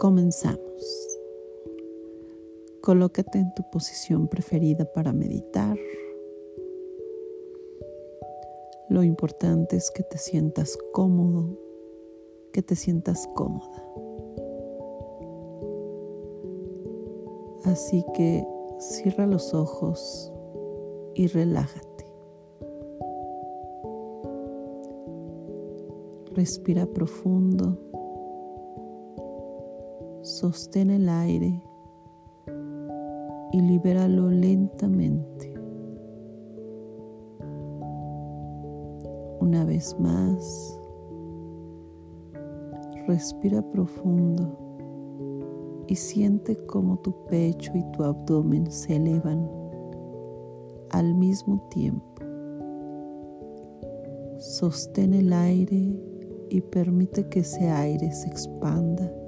Comenzamos. Colócate en tu posición preferida para meditar. Lo importante es que te sientas cómodo, que te sientas cómoda. Así que cierra los ojos y relájate. Respira profundo. Sostén el aire y libéralo lentamente. Una vez más, respira profundo y siente cómo tu pecho y tu abdomen se elevan al mismo tiempo. Sostén el aire y permite que ese aire se expanda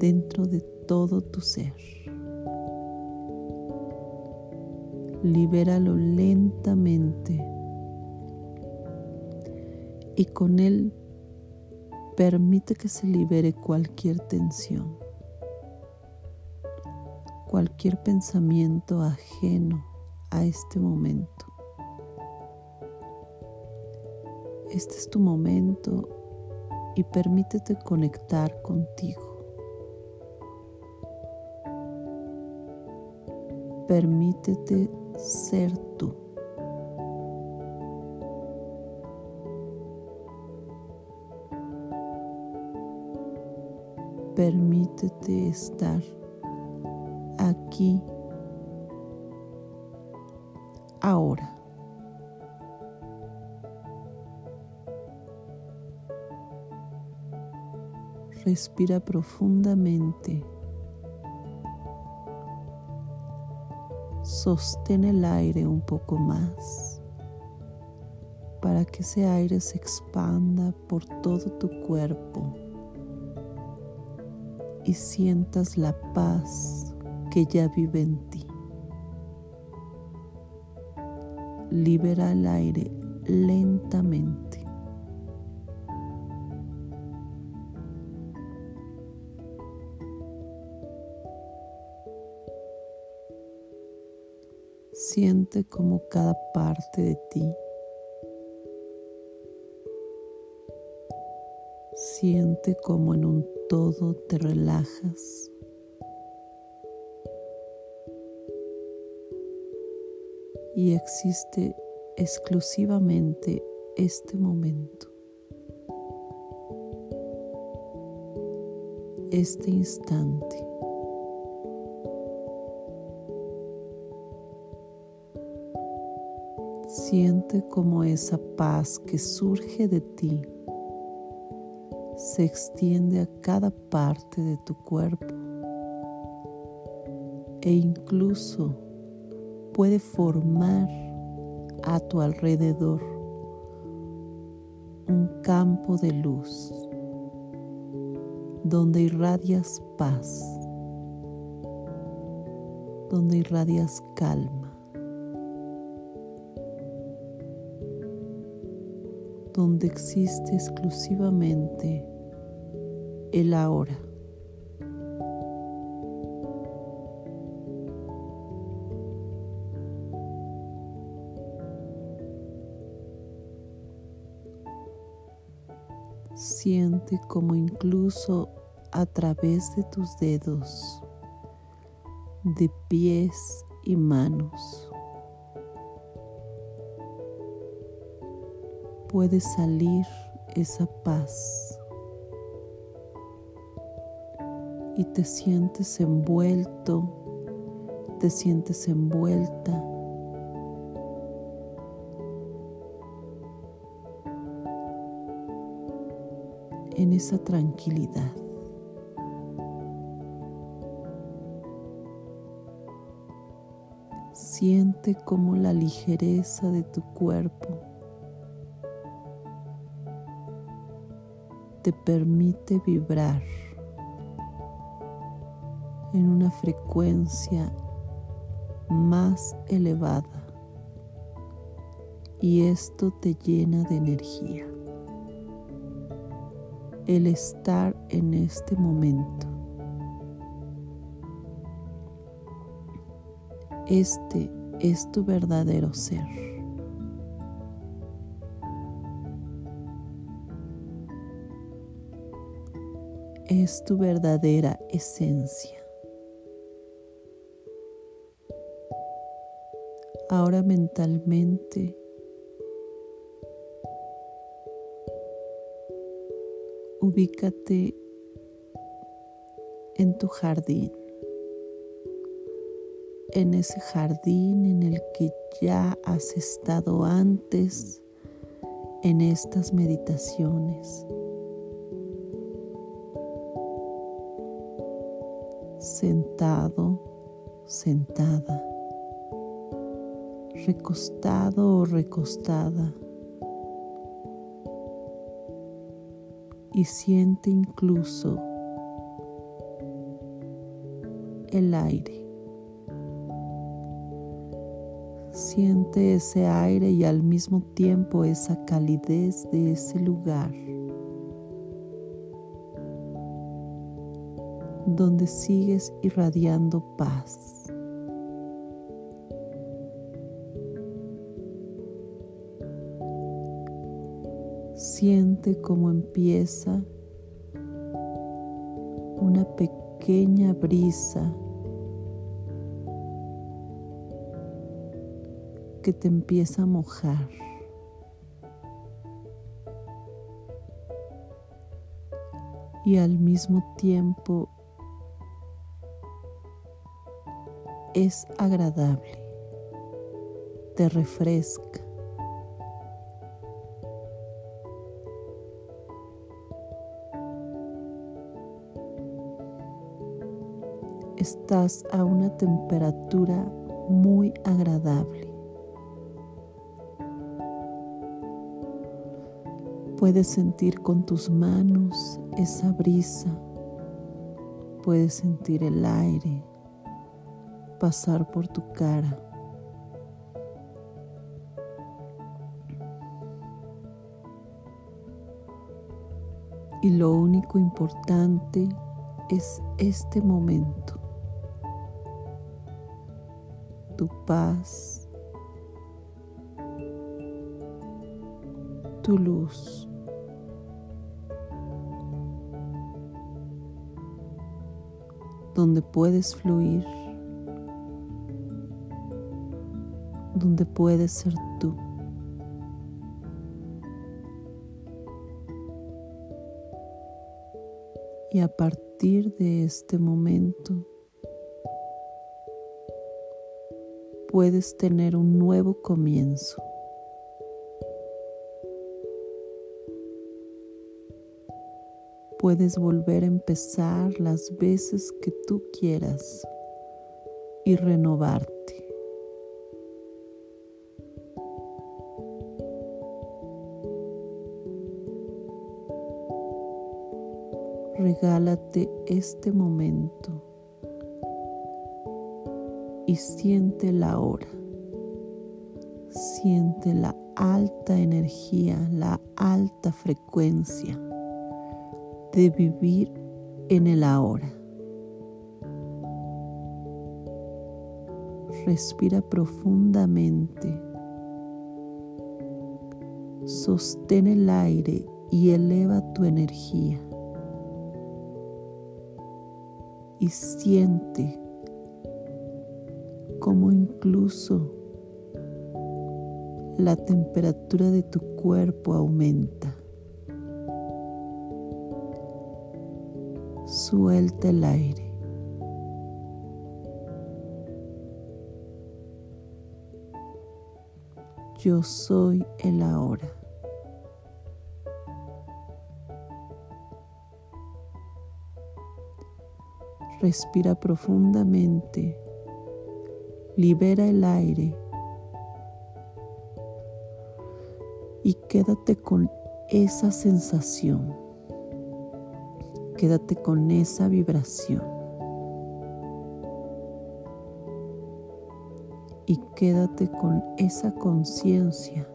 dentro de todo tu ser. Libéralo lentamente y con él permite que se libere cualquier tensión, cualquier pensamiento ajeno a este momento. Este es tu momento y permítete conectar contigo. Permítete ser tú. Permítete estar aquí ahora. Respira profundamente. Sostén el aire un poco más para que ese aire se expanda por todo tu cuerpo y sientas la paz que ya vive en ti. Libera el aire lentamente. Siente como cada parte de ti siente como en un todo te relajas. Y existe exclusivamente este momento. Este instante. Siente como esa paz que surge de ti se extiende a cada parte de tu cuerpo e incluso puede formar a tu alrededor un campo de luz donde irradias paz, donde irradias calma. Donde existe exclusivamente el ahora. Siente como incluso a través de tus dedos, de pies y manos, puede salir esa paz y te sientes envuelto, te sientes envuelta. en esa tranquilidad. Siente como la ligereza de tu cuerpo te permite vibrar en una frecuencia más elevada y esto te llena de energía. El estar en este momento. Este es tu verdadero ser. Es tu verdadera esencia. Ahora mentalmente ubícate en tu jardín, en ese jardín en el que ya has estado antes en estas meditaciones. Sentado, sentada, recostado o recostada. y siente incluso el aire. Siente ese aire y al mismo tiempo esa calidez de ese lugar donde sigues irradiando paz. Siente cómo empieza una pequeña brisa que te empieza a mojar. Y al mismo tiempo es agradable, te refresca. estás a una temperatura muy agradable. Puedes sentir con tus manos esa brisa. Puedes sentir el aire pasar por tu cara. Y lo único importante es este momento. tu paz, tu luz. donde puedes fluir, donde puedes ser tú. Y a partir de este momento, puedes tener un nuevo comienzo. Puedes volver a empezar las veces que tú quieras y renovarte. Regálate este momento y siente la hora. Siente la alta energía, la alta frecuencia de vivir en el ahora. Respira profundamente. Sostén el aire y eleva tu energía. Y siente como incluso la temperatura de tu cuerpo aumenta. Suelta el aire. Yo soy el ahora. Respira profundamente libera el aire y quédate con esa sensación, quédate con esa vibración y quédate con esa conciencia.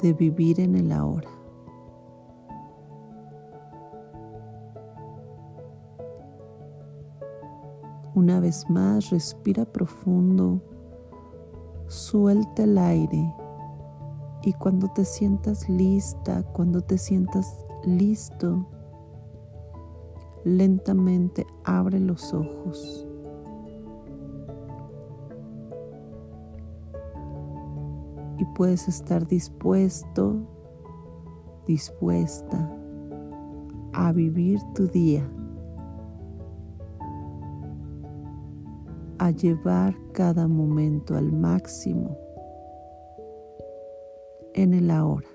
de vivir en el ahora. Una vez más, respira profundo, suelta el aire. Y cuando te sientas lista, cuando te sientas listo, lentamente abre los ojos. Y puedes estar dispuesto, dispuesta a vivir tu día, a llevar cada momento al máximo en el ahora.